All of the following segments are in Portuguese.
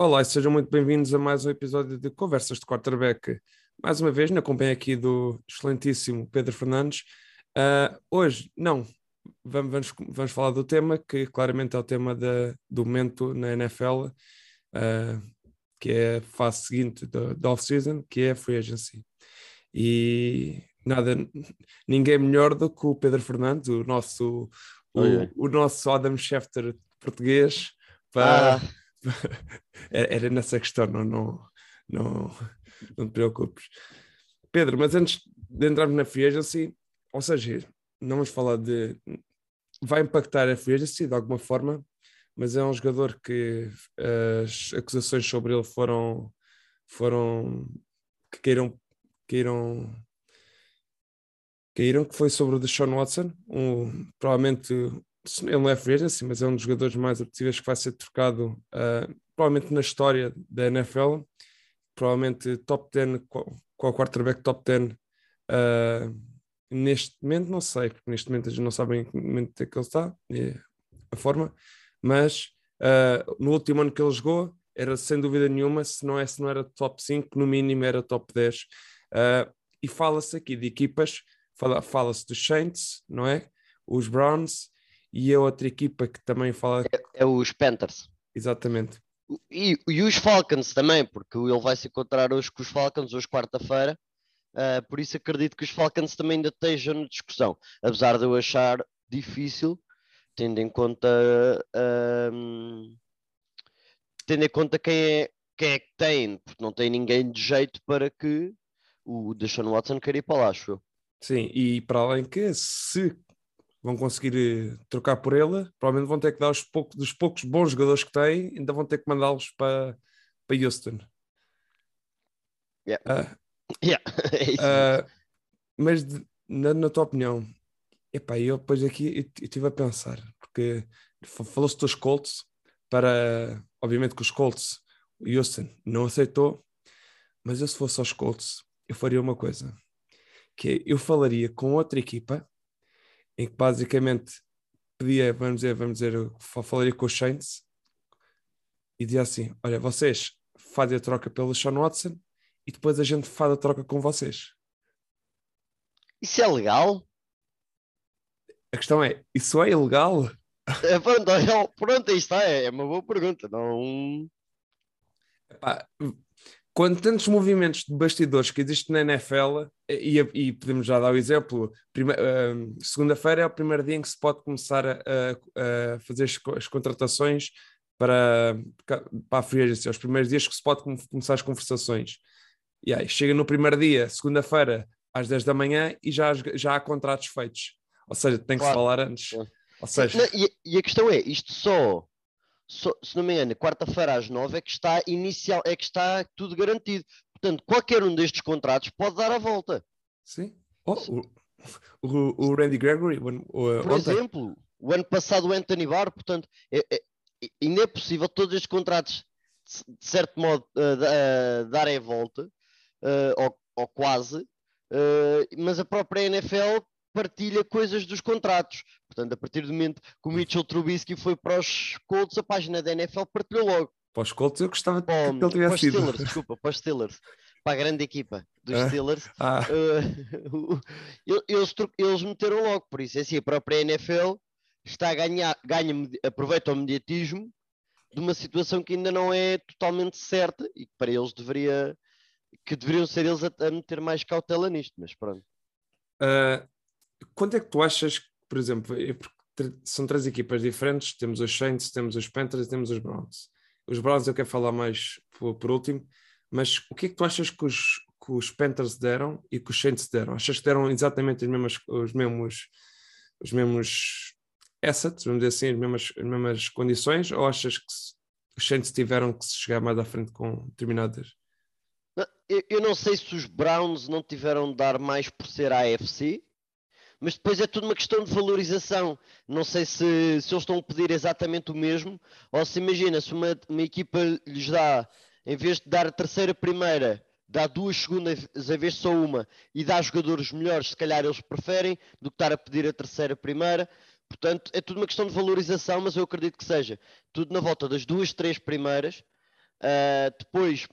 Olá e sejam muito bem-vindos a mais um episódio de Conversas de Quarterback. Mais uma vez, na companhia aqui do excelentíssimo Pedro Fernandes. Uh, hoje, não, vamos, vamos, vamos, falar do tema que claramente é o tema da, do momento na NFL, uh, ah, que é a fase seguinte da off-season, que é a free agency. E nada, ninguém melhor do que o Pedro Fernandes, o nosso, o, o nosso Adam Schefter português, para. Ah era nessa questão, não, não, não, não te preocupes. Pedro, mas antes de entrarmos na free agency, ou seja, não vamos falar de. Vai impactar a free agency de alguma forma, mas é um jogador que as acusações sobre ele foram. foram que caíram. caíram caíram, que foi sobre o Deshaun Watson, um, provavelmente ele não é free agency, mas é um dos jogadores mais apetecíveis que vai ser trocado uh, provavelmente na história da NFL, provavelmente top 10, qual, quarterback top 10 uh, ah, neste momento, não sei, porque neste momento gente não sabe em que momento é que ele está, a forma, mas uh, no último ano que ele jogou, era sem dúvida nenhuma, se não, é, se não era top 5, no mínimo era top 10. Uh, e fala-se aqui de equipas, fala-se fala dos Saints, não é? Os Browns, e a outra equipa que também fala. É, é os Panthers. Exatamente. E, e, os Falcons também, porque ele vai se encontrar hoje com os Falcons, hoje quarta-feira. Uh, por isso acredito que os Falcons também ainda estejam na discussão. Apesar de eu achar difícil, tendo em conta. Uh, tendo em conta quem é, quem é que tem, porque não tem ninguém de jeito para que o Deshaun Watson queira ir para lá, acho eu. Sim, e para além que se vão conseguir eh, trocar por ele, provavelmente vão ter que dar os poucos, dos poucos bons jogadores que têm, ainda vão ter que mandá-los para, para Houston. Yeah. Uh, yeah. uh, mas de, na, na, tua opinião, epá, eu depois aqui estive a pensar, porque falou-se dos Colts para, obviamente que os Colts, Houston não aceitou, mas eu se fosse aos Colts, eu faria uma coisa, que é, eu falaria com outra equipa em que basicamente pedia, vamos dizer, vamos dizer, falaria com os Saints e dizia assim: Olha, vocês fazem a troca pelo Sean Watson e depois a gente faz a troca com vocês. Isso é legal? A questão é: isso é ilegal? É, pronto, é, pronto, aí está, é, é uma boa pergunta. Não. Epá, quando tantos movimentos de bastidores que existem na NFL, e, e podemos já dar o exemplo, uh, segunda-feira é o primeiro dia em que se pode começar a, a, a fazer as, as, contratações para, para a free agency, os primeiros dias que se pode começar as conversações. E aí, chega no primeiro dia, segunda-feira, às 10 da manhã, e já, já há contratos feitos. Ou seja, tem que claro. se falar antes. Ou seja... Não, e, e a questão é, isto só se não me engano, quarta-feira às nove é que está inicial, é que está tudo garantido. Portanto, qualquer um destes contratos pode dar a volta. Sim. Oh, o, o, o, Randy Gregory, o, por ontem. exemplo, o ano passado o Anthony Barr, portanto, é, é, ainda é possível todos estes contratos, de certo modo, uh, uh, darem a volta, uh, ou, ou, quase, mas a própria NFL partilha coisas dos contratos. Portanto, a partir do momento que o Mitchell Trubisky foi para os Colts, a página da NFL partilhou logo. Para os Colts eu gostava que ele tivesse para os sido. Steelers, desculpa, para os Steelers. Para a grande equipa dos ah? Steelers. Ah. Uh, eles, eles meteram logo, por isso é assim, a própria NFL está a ganhar, ganha, aproveita o mediatismo de uma situação que ainda não é totalmente certa e que para eles deveria que deveriam ser eles a, a meter mais cautela nisto, mas pronto. Uh, quanto é que tu achas por exemplo, são três equipas diferentes, temos os Saints, temos os Panthers e temos os Browns. Os Browns eu quero falar mais por, por, último, mas o que é que tu achas que os, que os Panthers deram e que os Saints deram? Achas que deram exatamente as mesmas, os mesmos, os mesmos assets, vamos dizer assim, as mesmas, as mesmas condições, ou achas que os Saints tiveram que se chegar mais à frente com determinadas? Eu não sei se os Browns não tiveram de dar mais por ser AFC, mas depois é tudo uma questão de valorização. Não sei se, se eles estão a pedir exatamente o mesmo, ou se imagina, se uma, uma equipa lhes dá, em vez de dar a terceira primeira, dá duas segundas em vez de só uma, e dá jogadores melhores, se calhar eles preferem, do que estar a pedir a terceira primeira. Portanto, é tudo uma questão de valorização, mas eu acredito que seja tudo na volta das duas, três primeiras, Uh, depois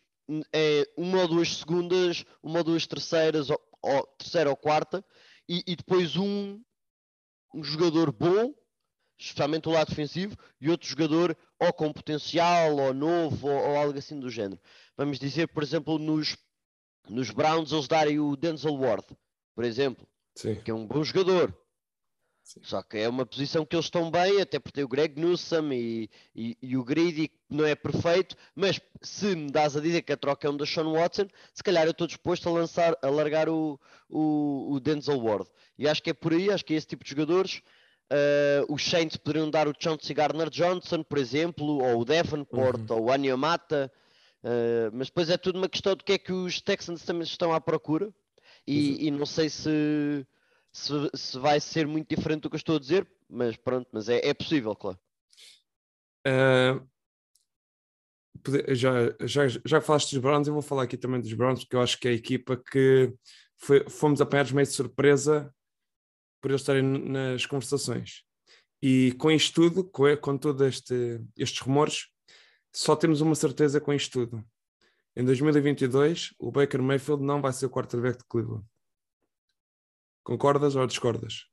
é uma ou duas segundas, uma ou duas terceiras, ou, ou terceira ou quarta, e, e depois um, um jogador bom, especialmente o lado defensivo, e outro jogador ou com potencial, ou novo, ou, ou algo assim do género. Vamos dizer, por exemplo, nos, nos Browns eles darem o Denzel Ward, por exemplo, Sim. que é um bom jogador, Sim. Só que é uma posição que eles estão bem, até porque tem o Greg Newsom e, e, e, o Greedy não é perfeito, mas se me dás a dizer que a troca é um da Sean Watson, se calhar eu estou disposto a lançar, a largar o, o, o Denzel Ward. E acho que é por aí, acho que é esse tipo de jogadores. Uh, os Saints poderiam dar o Chauncey Gardner Johnson, por exemplo, ou o Davenport, uhum. ou o Anyamata, uh, mas depois é tudo uma questão do que é que os Texans também estão à procura. E, e não sei se se, se, vai ser muito diferente do que eu estou a dizer, mas pronto, mas é, é possível, claro. Uh, já, já, já falaste dos Browns, eu vou falar aqui também dos Browns, porque eu acho que é a equipa que foi, fomos apanhados meio de surpresa por eles estarem nas conversações. E com isto tudo, com, com todos este, estes rumores, só temos uma certeza com isto tudo. Em 2022, o Baker Mayfield não vai ser o quarterback de Cleveland. Concordas ou discordas?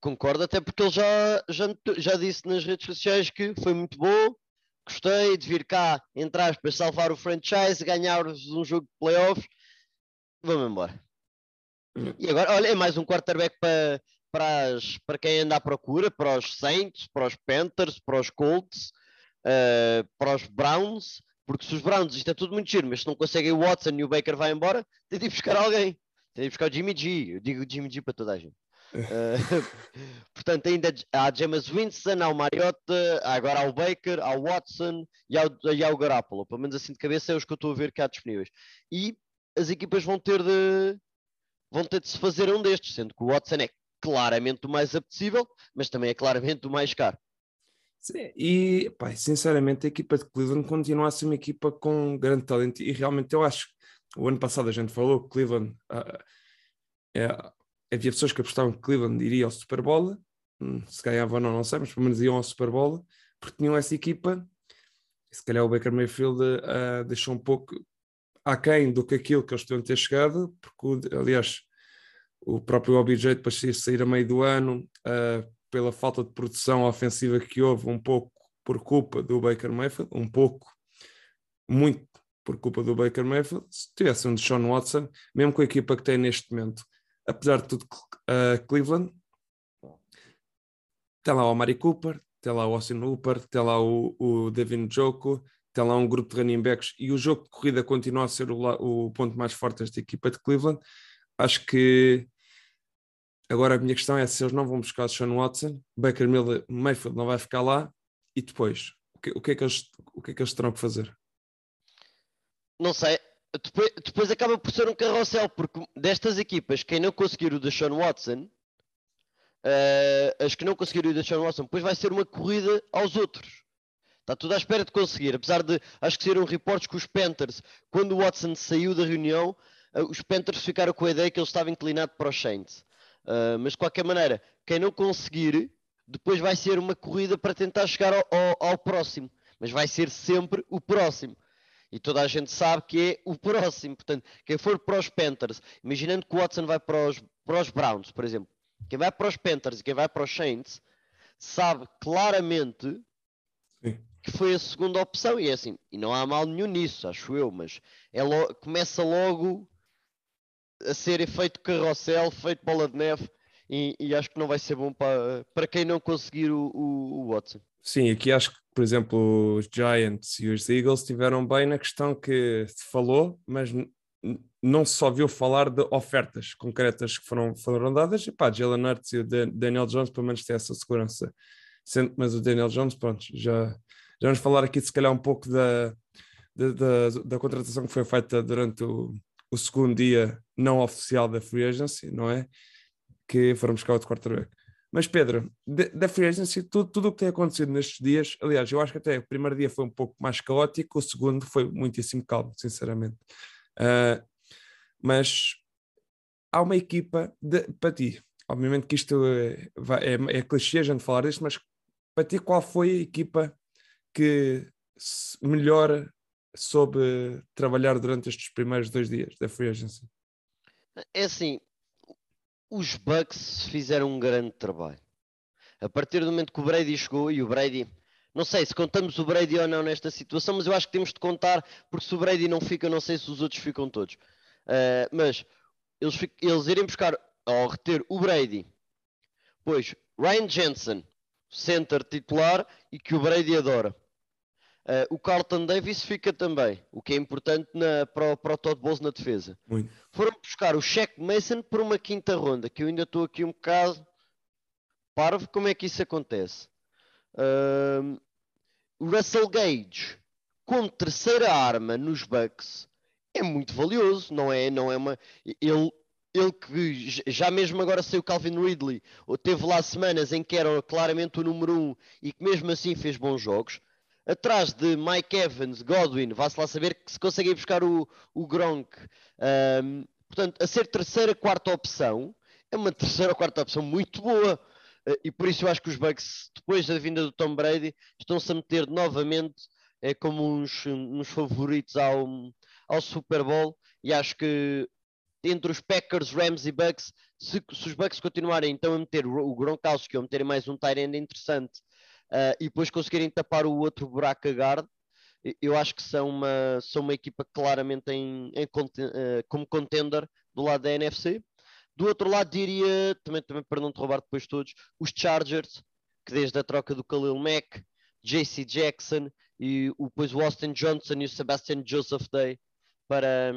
Concordo, até porque ele já, já, já disse nas redes sociais que foi muito bom, gostei de vir cá, entre para salvar o franchise, ganhar um jogo de playoffs. Vamos embora. E agora, olha, é mais um quarterback para, para, as, para quem anda à procura, para os Saints, para os Panthers, para os Colts, uh, para os Browns, porque se os Browns, isto é tudo muito giro, mas se não conseguem o Watson e o Baker vai embora, tem de ir buscar alguém. Tem de buscar o Jimmy G. Eu digo Jimmy G para toda a gente. uh, portanto, ainda há James Winston, há o Mariota, agora há o Baker, há o Watson e há o, e há o Garoppolo. Pelo menos assim de cabeça é os que eu estou a ver cá disponíveis. E as equipas vão ter de vão ter de se fazer um destes, sendo que o Watson é claramente o mais apetecível, mas também é claramente o mais caro. Sim, e pá, sinceramente a equipa de Cleveland continua a ser uma equipa com grande talento e realmente eu acho o ano passado a gente falou que Cleveland uh, é, havia pessoas que apostavam que Cleveland iria ao Super Bowl, hum, se ganhavam ou não, não sei, mas pelo menos iam ao Super Bowl, porque tinham essa equipa. Se calhar o Baker Mayfield uh, deixou um pouco aquém do que aquilo que eles podiam ter chegado, porque, aliás, o próprio OBJ depois de sair a meio do ano, pela falta de produção ofensiva que houve, um pouco por culpa do Baker Mayfield, um pouco, muito por culpa do Baker Mayfield, se tivesse um Sean Watson, mesmo com a equipa que tem neste momento, apesar de tudo, uh, Cleveland, tem lá o Amari Cooper, tem lá o Austin Hooper, tem lá o, o Devin Joko, tem lá um grupo de running backs e o jogo de corrida continua a ser o, o ponto mais forte desta equipa de Cleveland. Acho que agora a minha questão é se eles não vão buscar o Sean Watson, Baker Miller, Mayfield não vai ficar lá e depois, o que, o que, é, que eles, o que é que eles terão que fazer? Não sei, depois, depois acaba por ser um carrossel, porque destas equipas, quem não conseguir o Deshaun Watson, uh, as que não conseguiram o Deshaun Watson, depois vai ser uma corrida aos outros. Está tudo à espera de conseguir, apesar de acho que saíram reportes que os Panthers, quando o Watson saiu da reunião, uh, os Panthers ficaram com a ideia que ele estava inclinado para os Saints. Uh, mas de qualquer maneira, quem não conseguir, depois vai ser uma corrida para tentar chegar ao, ao, ao próximo. Mas vai ser sempre o próximo. E toda a gente sabe que é o próximo. Portanto, quem for para os Panthers, imaginando que o Watson vai para os, para os Browns, por exemplo, quem vai para os Panthers e quem vai para os Saints, sabe claramente Sim. que foi a segunda opção. E é assim, e não há mal nenhum nisso, acho eu, mas é lo começa logo a ser efeito carrossel, feito bola de neve. E, e, acho que não vai ser bom para, para quem não conseguir o, o, o Watson. Sim, aqui acho que, por exemplo, os Giants e os Eagles estiveram bem na questão que se falou, mas não se só viu falar de ofertas concretas que foram, foram dadas. E pá, Jalen Hurts e o Daniel Jones pelo menos têm essa segurança. Mas o Daniel Jones, pronto, já, já vamos falar aqui se calhar um pouco da, da, da, da contratação que foi feita durante o, o segundo dia não oficial da Free Agency, não é? Que foram buscar outro quarterback. Mas Pedro, da Free Agency, tudo, tudo o que tem acontecido nestes dias, aliás, eu acho que até o primeiro dia foi um pouco mais caótico, o segundo foi muitíssimo calmo, sinceramente. Uh, mas há uma equipa de, para ti, obviamente que isto é, é, é clichê a gente falar disto, mas para ti qual foi a equipa que melhor soube trabalhar durante estes primeiros dois dias da free agency? É assim, os Bucks fizeram um grande trabalho. A partir do momento que o Brady chegou e o Brady, não sei se contamos o Brady ou não nesta situação, mas eu acho que temos de contar, porque se o Brady não fica, não sei se os outros ficam todos. Uh, mas eles, eles irem buscar ao reter o Brady, pois Ryan Jensen, center titular e que o Brady adora. Uh, o Carlton Davis fica também, o que é importante na, para, para o Todd Bowles na defesa. Muito. Foram buscar o Shaq Mason por uma quinta ronda, que eu ainda estou aqui um bocado parvo como é que isso acontece. Uh, o Russell Gage, como terceira arma nos Bucks, é muito valioso, não é? Não é uma. Ele, ele que já mesmo agora saiu Calvin Ridley, ou teve lá semanas em que era claramente o número um e que mesmo assim fez bons jogos atrás de Mike Evans, Godwin, vá-se lá saber que se conseguem buscar o, o Gronk. Um, portanto, a ser terceira, quarta opção, é uma terceira ou quarta opção muito boa. Uh, e por isso eu acho que os Bucks, depois da vinda do Tom Brady, estão-se a meter novamente é, como uns, uns favoritos ao, ao Super Bowl. E acho que entre os Packers, Rams e Bucks, se, se os Bucks continuarem então a meter o Gronkowski ou meterem mais um end interessante uh, e depois conseguirem tapar o outro buraco a guard, eu acho que são uma, são uma equipa claramente em, em uh, como contender do lado da NFC. Do outro lado, diria, também, também para não te roubar depois todos, os Chargers, que desde a troca do Khalil Mack, JC Jackson e depois o Austin Johnson e o Sebastian Joseph Day para,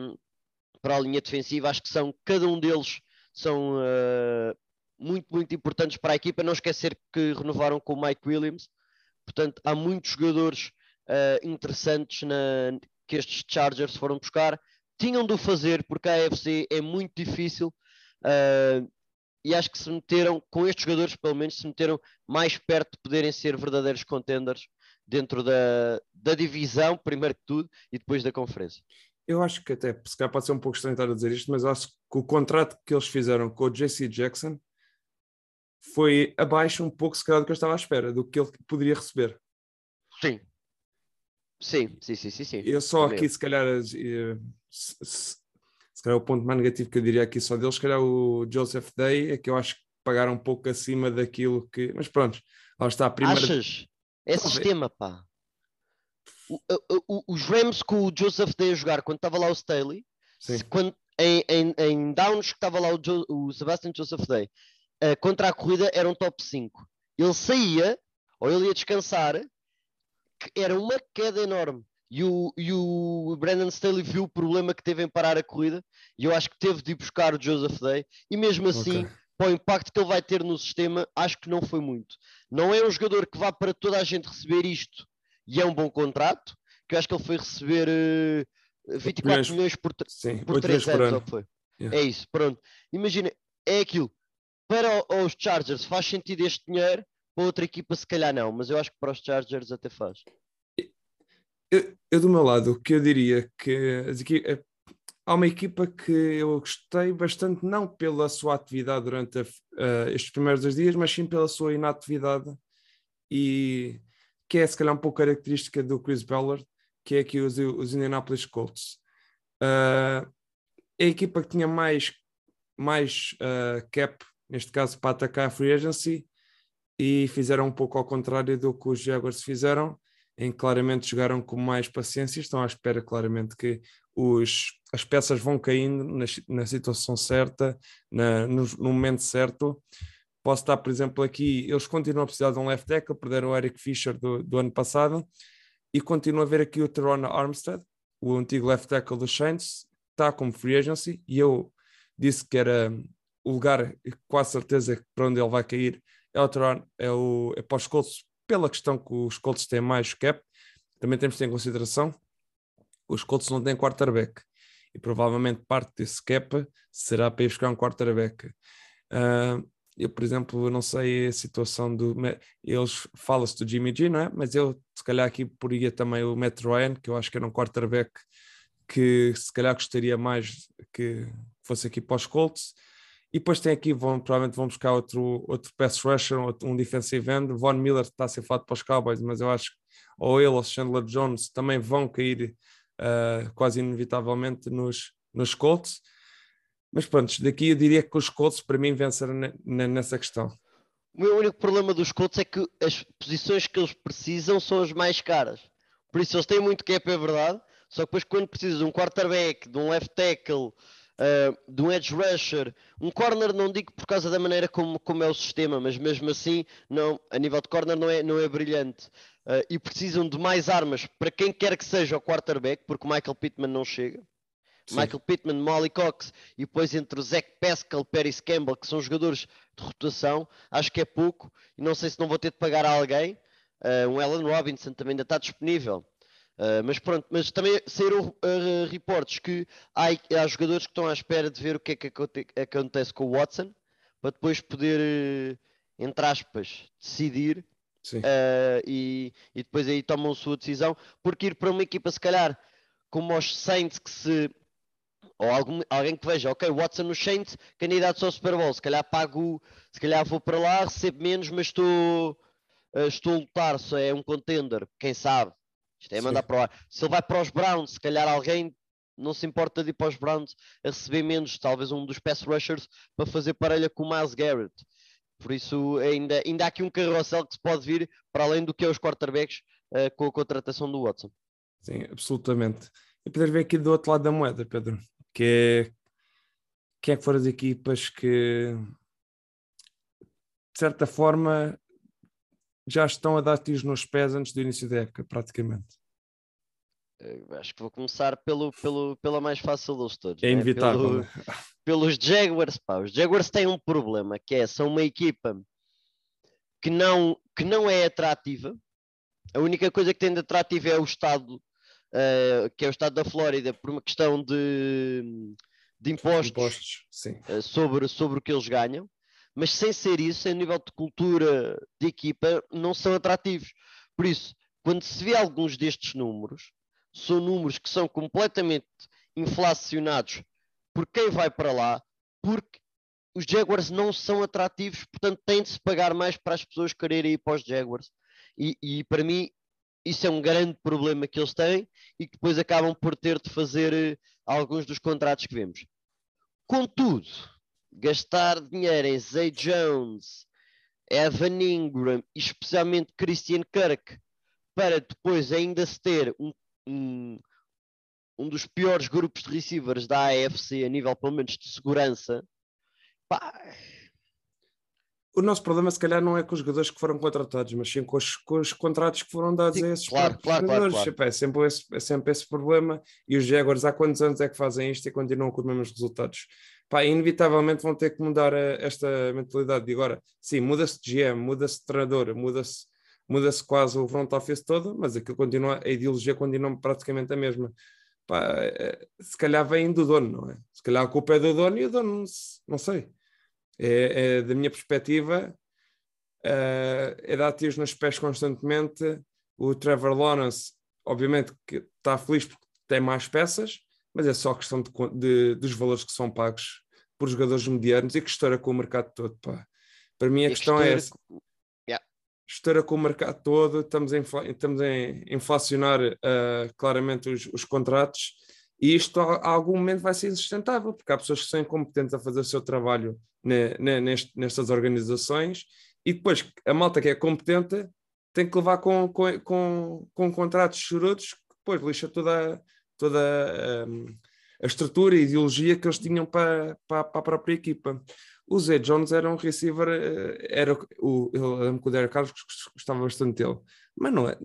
para a linha defensiva, acho que são, cada um deles são uh, muito, muito importantes para a equipa. Não esquecer que renovaram com o Mike Williams, portanto, há muitos jogadores uh, interessantes na, que estes Chargers foram buscar. Tinham de o fazer porque a AFC é muito difícil uh, e acho que se meteram, com estes jogadores, pelo menos, se meteram mais perto de poderem ser verdadeiros contenders dentro da, da divisão, primeiro que tudo, e depois da conferência. Eu acho que até, se calhar pode ser um pouco estranho estar a dizer isto, mas acho que o contrato que eles fizeram com o JC Jackson foi abaixo um pouco, se calhar, do que eu estava à espera, do que ele poderia receber. Sim. Sim, sim, sim, sim. sim. Eu só aqui, se calhar, eh, se, se, se, calhar o ponto mais negativo que eu diria aqui só deles, se calhar o Joseph Day, é que eu acho que pagaram um pouco acima daquilo que. Mas pronto, lá está a primeira. Achas? É sistema, pá. O, o, os Rams com o Joseph Day a jogar quando estava lá o Staley, quando, em, em, em Downs que estava lá o, jo, o Sebastian Joseph Day, uh, contra a corrida era um top 5. Ele saía, ou ele ia descansar, que era uma queda enorme. E o, e o Brandon Staley viu o problema que teve em parar a corrida, e eu acho que teve de ir buscar o Joseph Day, e mesmo assim, okay. para o impacto que ele vai ter no sistema, acho que não foi muito. Não é um jogador que vá para toda a gente receber isto, e é um bom contrato, que eu acho que ele foi receber uh, 24 milhões, milhões por, Sim, por 3 anos, por foi. Yeah. É isso, pronto. Imagina, é aquilo para os Chargers faz sentido este dinheiro, para outra equipa se calhar não, mas eu acho que para os Chargers até faz. Eu, eu do meu lado, o que eu diria que eh, há uma equipa que eu gostei bastante, não pela sua atividade durante a, uh, estes primeiros dois dias, mas sim pela sua inatividade e que é se calhar um pouco característica do Chris Ballard, que é aqui os, os Indianapolis Colts. Uh, a equipa que tinha mais, mais uh, cap neste caso para atacar a free agency, e fizeram um pouco ao contrário do que os Jaguars fizeram, em que claramente jogaram com mais paciência, estão à espera claramente que os, as peças vão caindo na, na situação certa, na, no, no, momento certo. Posso dar, por exemplo, aqui, eles continuam a precisar de um left tackle, perderam o Eric Fischer do, do ano passado, e continuam a ver aqui o Teron Armstead, o antigo left tackle dos Saints, está como free agency, e eu disse que era o lugar, a certeza que para onde ele vai cair é o, é o é para os Colts, pela questão que os Colts têm mais cap. Também temos de ter em consideração os Colts não têm quarterback e provavelmente parte desse cap será para ir buscar um quarterback. Uh, eu, por exemplo, não sei a situação do. Eles falam-se do Jimmy G, não é? Mas eu, se calhar, aqui poria também o Matt Ryan, que eu acho que era um quarterback que se calhar gostaria mais que fosse aqui para os Colts. E depois tem aqui, vão, provavelmente vão buscar outro, outro pass rusher, um defensive end. Von Miller está a ser falado para os Cowboys, mas eu acho que ou ele ou Chandler Jones também vão cair uh, quase inevitavelmente nos, nos Colts. Mas pronto, daqui eu diria que os Colts para mim venceram nessa questão. O meu único problema dos Colts é que as posições que eles precisam são as mais caras. Por isso eles têm muito cap, é verdade. Só que depois quando precisas de um quarterback, de um left tackle, uh, de um edge rusher, um corner não digo por causa da maneira como, como é o sistema, mas mesmo assim não, a nível de corner não é, não é brilhante. Uh, e precisam de mais armas para quem quer que seja o quarterback, porque o Michael Pittman não chega. Sim. Michael Pittman, Molly Cox e depois entre o Zach Pascal, Paris Campbell, que são jogadores de rotação, acho que é pouco e não sei se não vou ter de pagar a alguém. Uh, um Alan Robinson também ainda está disponível. Uh, mas pronto, mas também saíram uh, reportes que há, há, jogadores que estão à espera de ver o que é que acontece com o Watson para depois poder, entre aspas, decidir e, e, depois aí tomam a sua decisão, porque ir para uma equipa se calhar como os Saints que se ou algum, alguém que veja, ok, Watson no Saints, candidato ao Super Bowl, se calhar pago, se calhar vou para lá, recebo menos, mas estou, uh, estou a lutar, se é um contender, quem sabe? Isto é Sim. mandar para lá. Se ele vai para os Browns, se calhar alguém não se importa de ir para os Browns a receber menos, talvez um dos pass rushers para fazer parelha com o Miles Garrett. Por isso ainda, ainda há aqui um carrossel que se pode vir para além do que é os quarterbacks uh, com a contratação do Watson. Sim, absolutamente. E podes ver aqui do outro lado da moeda, Pedro que é quem é que foram as equipas que de certa forma já estão a dar tiros nos pés antes do início da época, praticamente. Eu acho que vou começar pelo, pelo, pela mais fácil dos todos. É né? inevitável. Pelo, né? pelos Jaguars, pá. Os Jaguars têm um problema, que é, são uma equipa que não, que não é atrativa. A única coisa que tem de atrativo é o estado uh, que é o estado da Flórida, por uma questão de, de impostos, impostos uh, sobre, sobre o que eles ganham, mas sem ser isso, a nível de cultura de equipa, não são atrativos. Por isso, quando se vê alguns destes números, são números que são completamente inflacionados por quem vai para lá, porque os Jaguars não são atrativos, portanto tem de se pagar mais para as pessoas quererem ir para os Jaguars. E, e para mim isso é um grande problema que eles têm e que depois acabam por ter de fazer eh, alguns dos contratos que vemos. Contudo, gastar dinheiro em Zay Jones, Evan Ingram e especialmente Christian Kirk para depois ainda se ter um, um, um dos piores grupos de receivers da AFC a nível pelo menos de segurança, pá, o nosso problema, se calhar, não é com os jogadores que foram contratados, mas sim com os, com os contratos que foram dados sim, a esses claro, claro, jogadores. Claro, claro. É, sempre esse, é sempre esse problema. E os Jaguars, há quantos anos é que fazem isto e continuam com os mesmos resultados? Pá, inevitavelmente vão ter que mudar a, eh, esta mentalidade. E agora, sim, muda-se de GM, muda-se de treinador, muda-se muda-se quase o front office todo, mas aquilo continua, a ideologia continua praticamente a mesma. Pá, eh, se calhar vem do dono, não é? Se calhar a culpa é do dono e o dono, não sei é, é da minha perspectiva, uh, é dar tiros nos pés constantemente. O Trevor Lawrence, obviamente, que está feliz porque tem mais peças, mas é só questão de, de, dos valores que são pagos por jogadores medianos e que estoura com o mercado todo. Pá. Para mim, a e questão é essa. Yeah. Estoura com o mercado todo, estamos a, infla, estamos a inflacionar uh, claramente os, os contratos e isto a, algum momento vai ser insustentável, porque há pessoas que são incompetentes a fazer o seu trabalho ne, ne, nestas organizações e depois a malta que é competente tem que levar com, com, com, com contratos chorudos que depois lixa toda, toda um, a estrutura e ideologia que eles tinham para, para, para a própria equipa. O Zé Jones era um receiver, eh, era o, eu o Derek Carlos gostava bastante dele, mas não é,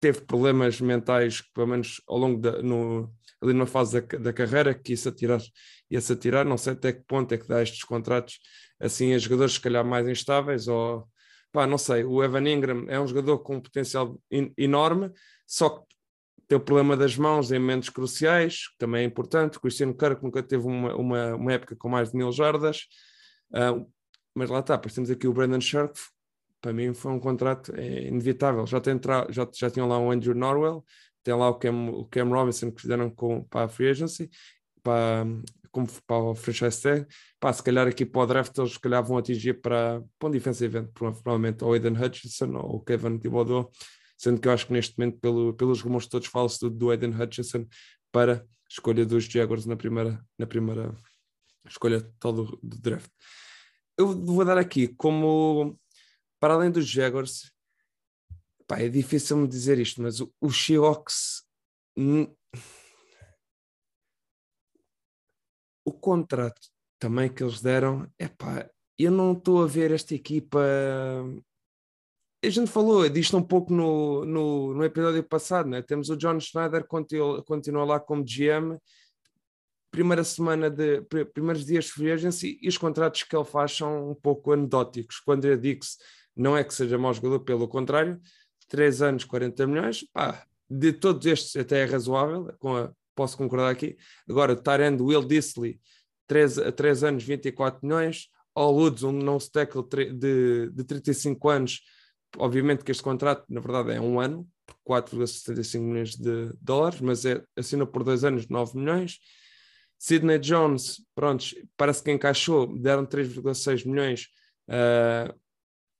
teve problemas mentais, pelo menos ao longo da, no, ali numa fase da, da carreira que ia-se atirar, ia-se atirar, não sei até que ponto é que dá estes contratos assim a jogadores se calhar mais instáveis ou pá, não sei, o Evan Ingram é um jogador com um potencial in, enorme, só que tem o problema das mãos em momentos cruciais, que também é importante. O Cristiano Kirk nunca teve uma, uma, uma época com mais de mil jardas, uh, mas lá está, depois temos aqui o Brandon Sharp, para mim foi um contrato é, inevitável. Já, tem já, já tinham lá o Andrew Norwell, tem lá o Cam, o Cam Robinson que fizeram com, para a Free Agency, para, como para o franchise tag. Pá, se calhar aqui para o draft eles se calhar vão atingir para, para um defensive event, provavelmente ou Aiden Hutchinson ou o Kevin Thibodeau. Sendo que eu acho que neste momento, pelo, pelos rumores todos, fala-se do, do Aiden Hutchinson para escolha dos Jaguars na primeira, na primeira escolha total do, draft. Eu vou dar aqui como, para além dos Jaguars, pá, é difícil me dizer isto, mas o, o Seahawks o contrato também que eles deram, é pá, eu não estou a ver esta equipa. A gente falou disto um pouco no, no, no episódio passado, né? temos o John Schneider, continua, continua lá como GM, primeira semana de primeiros dias de free agency e os contratos que ele faz são um pouco anedóticos. Quando eu digo não é que seja mau jogador, pelo contrário, 3 anos, 40 milhões, pá, de todos estes até é razoável, com a, posso concordar aqui. Agora, Tyrande Will Disley, 3, 3 anos, 24 milhões. All Woods, um não tackle de, de 35 anos. Obviamente que este contrato, na verdade, é um ano, 4,75 milhões de dólares, mas é, assina por dois anos 9 milhões. Sidney Jones, pronto, parece que encaixou, deram 3,6 milhões, uh,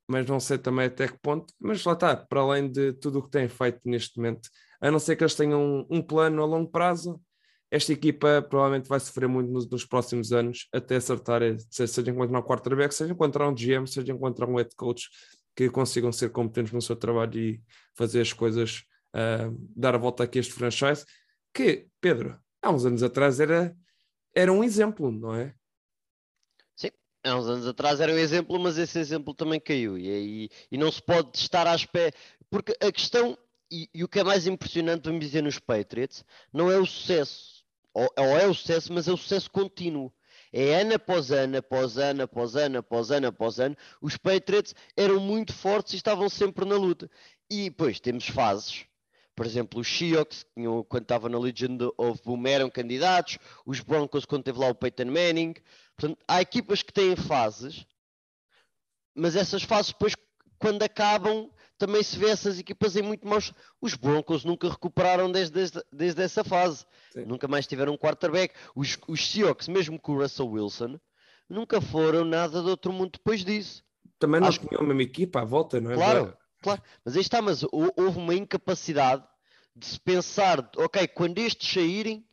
mas não sei também até que ponto. Mas lá está, para além de tudo o que têm feito neste momento, a não ser que eles tenham um, um plano a longo prazo, esta equipa provavelmente vai sofrer muito nos, nos próximos anos até acertar, eh, seja encontrar um quarterback, seja encontrar um GM, seja encontrar um head coach que consigam ser competentes no seu trabalho e fazer as coisas, uh, dar a volta aqui a este franchise, que, Pedro, há uns anos atrás era, era um exemplo, não é? Sim, há uns anos atrás era um exemplo, mas esse exemplo também caiu e, e, e não se pode estar à espera, porque a questão e, e, o que é mais impressionante, vamos dizer, nos Patriots, não é o sucesso, ou, é o sucesso, mas é o sucesso contínuo. É ano após ano, após ano, após ano, após ano, após ano. Os Patriots eram muito fortes e estavam sempre na luta. E depois temos fases. Por exemplo, os Seahawks, quando estava na Legion of Boom, eram candidatos. Os Broncos, quando teve lá o Peyton Manning. Portanto, há equipas que têm fases, mas essas fases depois, quando acabam, também se vê essas equipas em muito maus. Os Broncos nunca recuperaram desde, desde, desde essa fase. Sim. Nunca mais tiveram um quarterback. Os, os Seahawks, mesmo com o Russell Wilson, nunca foram nada de outro mundo depois disso. Também não Acho... tinham a mesma equipa à volta, não é? Claro, claro. Mas aí está, mas houve uma incapacidade de se pensar, ok, quando estes saírem,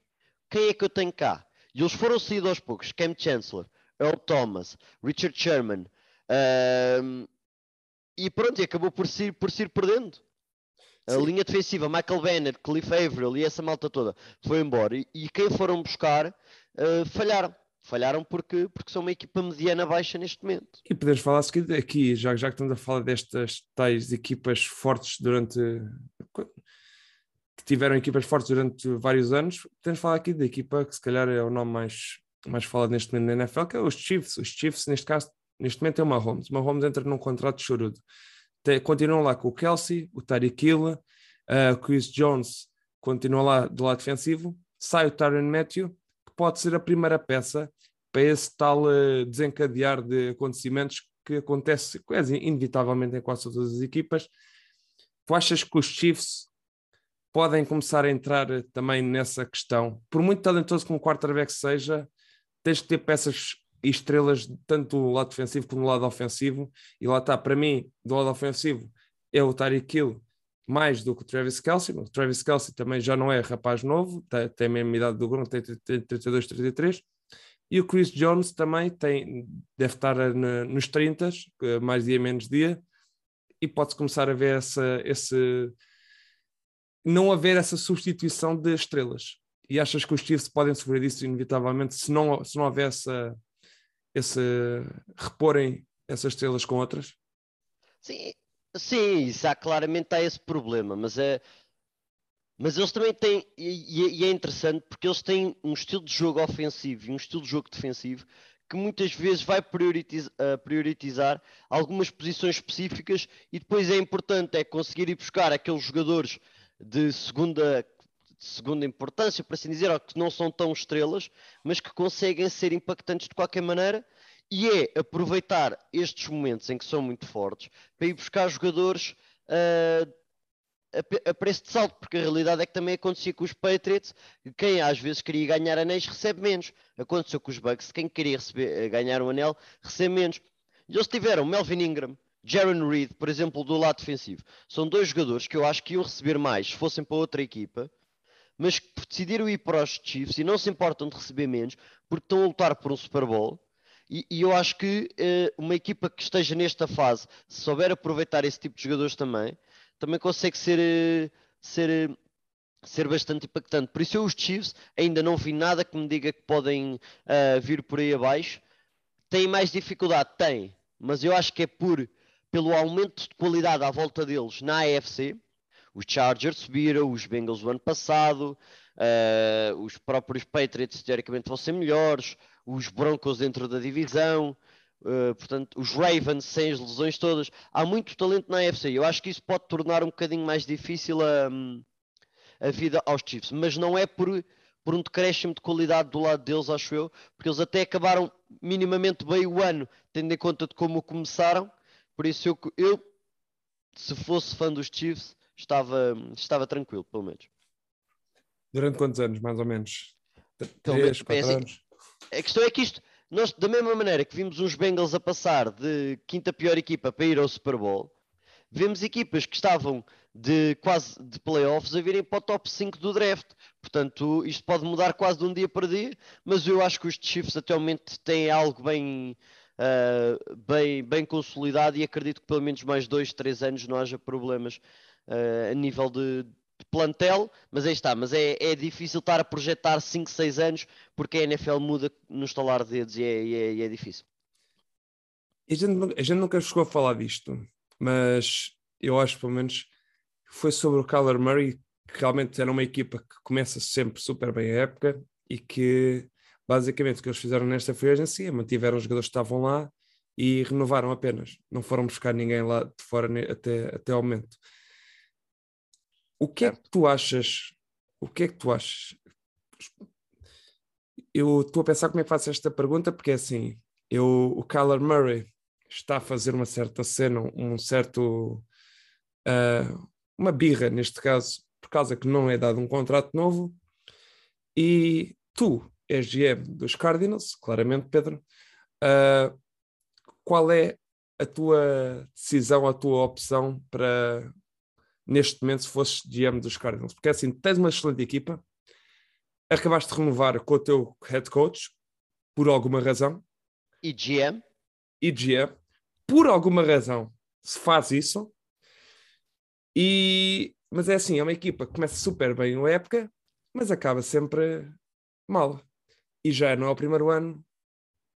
quem é que eu tenho cá? E eles foram saídos aos poucos. Cam Chancellor, Earl Thomas, Richard Sherman, uh, e pronto, e acabou por se, por se ir perdendo. A Sim. linha defensiva, Michael Bennett, Cliff Averill e essa malta toda foi embora. E, e quem foram buscar uh, falharam. Falharam porque, porque são uma equipa mediana baixa neste momento. E podemos falar aqui, já, já que estamos a falar destas tais equipas fortes durante. que tiveram equipas fortes durante vários anos, podemos falar aqui da equipa que se calhar é o nome mais, mais falado neste momento na NFL, que é os Chiefs. Os Chiefs, neste caso, Neste momento é o Mahomes. O Mahomes entra num contrato de chorudo. continuam lá com o Kelsey, o Tyreek Hill, uh, Chris Jones continua lá do lado defensivo. Sai o Tyron Matthew, que pode ser a primeira peça para esse tal uh, desencadear de acontecimentos que acontece quase inevitavelmente em quase todas as equipas. Tu achas que os Chiefs podem começar a entrar também nessa questão? Por muito talentoso como o quarterback seja, tens que ter peças e estrelas tanto do lado defensivo como do lado ofensivo. E lá está, para mim, do lado ofensivo, é o Tyreek Hill mais do que o Travis Kelsey. O Travis Kelsey também já não é rapaz novo, tem, tem a mesma idade do Gronk, tem, tem 32, 33. E o Chris Jones também tem, deve estar na, nos 30, mais dia menos dia, e pode-se começar a ver essa, esse. não haver essa substituição de estrelas. E achas que os Chiefs podem sofrer disso inevitavelmente se não, se não houver essa, esse reporem essas estrelas com outras? Sim, sim, isso há, claramente há esse problema, mas é mas eles também têm, e, e, é interessante porque eles têm um estilo de jogo ofensivo e um estilo de jogo defensivo que muitas vezes vai prioritizar, prioritizar algumas posições específicas e depois é importante é conseguir ir buscar aqueles jogadores de segunda segunda importância, por assim dizer, ou que não são tão estrelas, mas que conseguem ser impactantes de qualquer maneira, e é aproveitar estes momentos em que são muito fortes para ir buscar jogadores uh, a, a, preço de salto, porque a realidade é que também acontecia com os Patriots, quem às vezes queria ganhar anéis recebe menos. Aconteceu com os Bucks, quem queria receber, ganhar um anel recebe menos. E eles tiveram Melvin Ingram, Jaron Reed, por exemplo, do lado defensivo. São dois jogadores que eu acho que iam receber mais se fossem para outra equipa, mas que decidiram ir para os Chiefs e não se importam de receber menos porque estão a lutar por um Super Bowl. E, e eu acho que uh, uma equipa que esteja nesta fase, se souber aproveitar esse tipo de jogadores também, também consegue ser, uh, ser, uh, ser bastante impactante. Por isso, eu, os Chiefs, ainda não vi nada que me diga que podem vir por aí abaixo. Têm mais dificuldade? Tem, mas eu acho que é por pelo aumento de qualidade à volta deles na AFC. Os Chargers subiram, os Bengals o ano passado, uh, os próprios Patriots teoricamente vão ser melhores, os Broncos dentro da divisão, uh, portanto, os Ravens sem as lesões todas. Há muito talento na AFC. Eu acho que isso pode tornar um bocadinho mais difícil a, a vida aos Chiefs, mas não é por, por um decréscimo de qualidade do lado deles, acho eu, porque eles até acabaram minimamente bem o ano, tendo em conta de como começaram por isso eu, eu se fosse fã dos Chiefs, estava, estava tranquilo, pelo menos. Durante quantos anos, mais ou menos? Três, quatro é assim, anos? A questão é que isto, nós, da mesma maneira que vimos uns Bengals a passar de quinta pior equipa para ir ao Super Bowl, vemos equipas que estavam de quase de playoffs a virem para o top 5 do draft. Portanto, isto pode mudar quase de um dia para dia, mas eu acho que os Chiefs momento têm algo bem, uh, bem, bem consolidado e acredito que pelo menos mais dois, três anos não haja problemas uh, a nível de, plantel, mas aí está, mas é, é difícil estar a projetar 5, 6 anos porque a NFL muda no estalar de dedos e é, é, é difícil. A gente, a gente nunca chegou a falar disto, mas eu acho pelo menos foi sobre o Kyler Murray, que realmente era uma equipa que começa sempre super bem a época e que basicamente o que eles fizeram nesta free agency é mantiveram os jogadores que estavam lá e renovaram apenas. Não foram buscar ninguém lá de fora até, até ao momento. O que é que tu achas? O que é que tu achas? Eu estou a pensar como é que faço esta pergunta, porque é assim, eu, o Kyler Murray está a fazer uma certa cena, um certo uh, uma birra neste caso, por causa que não é dado um contrato novo, e tu és GM dos Cardinals, claramente, Pedro. Uh, qual é a tua decisão, a tua opção para neste momento se fosses GM dos Cardinals? Porque assim, tens uma excelente equipa, acabaste de renovar com o teu head coach por alguma razão. E GM? E GM, por alguma razão, se faz isso. E, mas é assim, é uma equipa que começa super bem na época, mas acaba sempre mal e já não é o primeiro ano,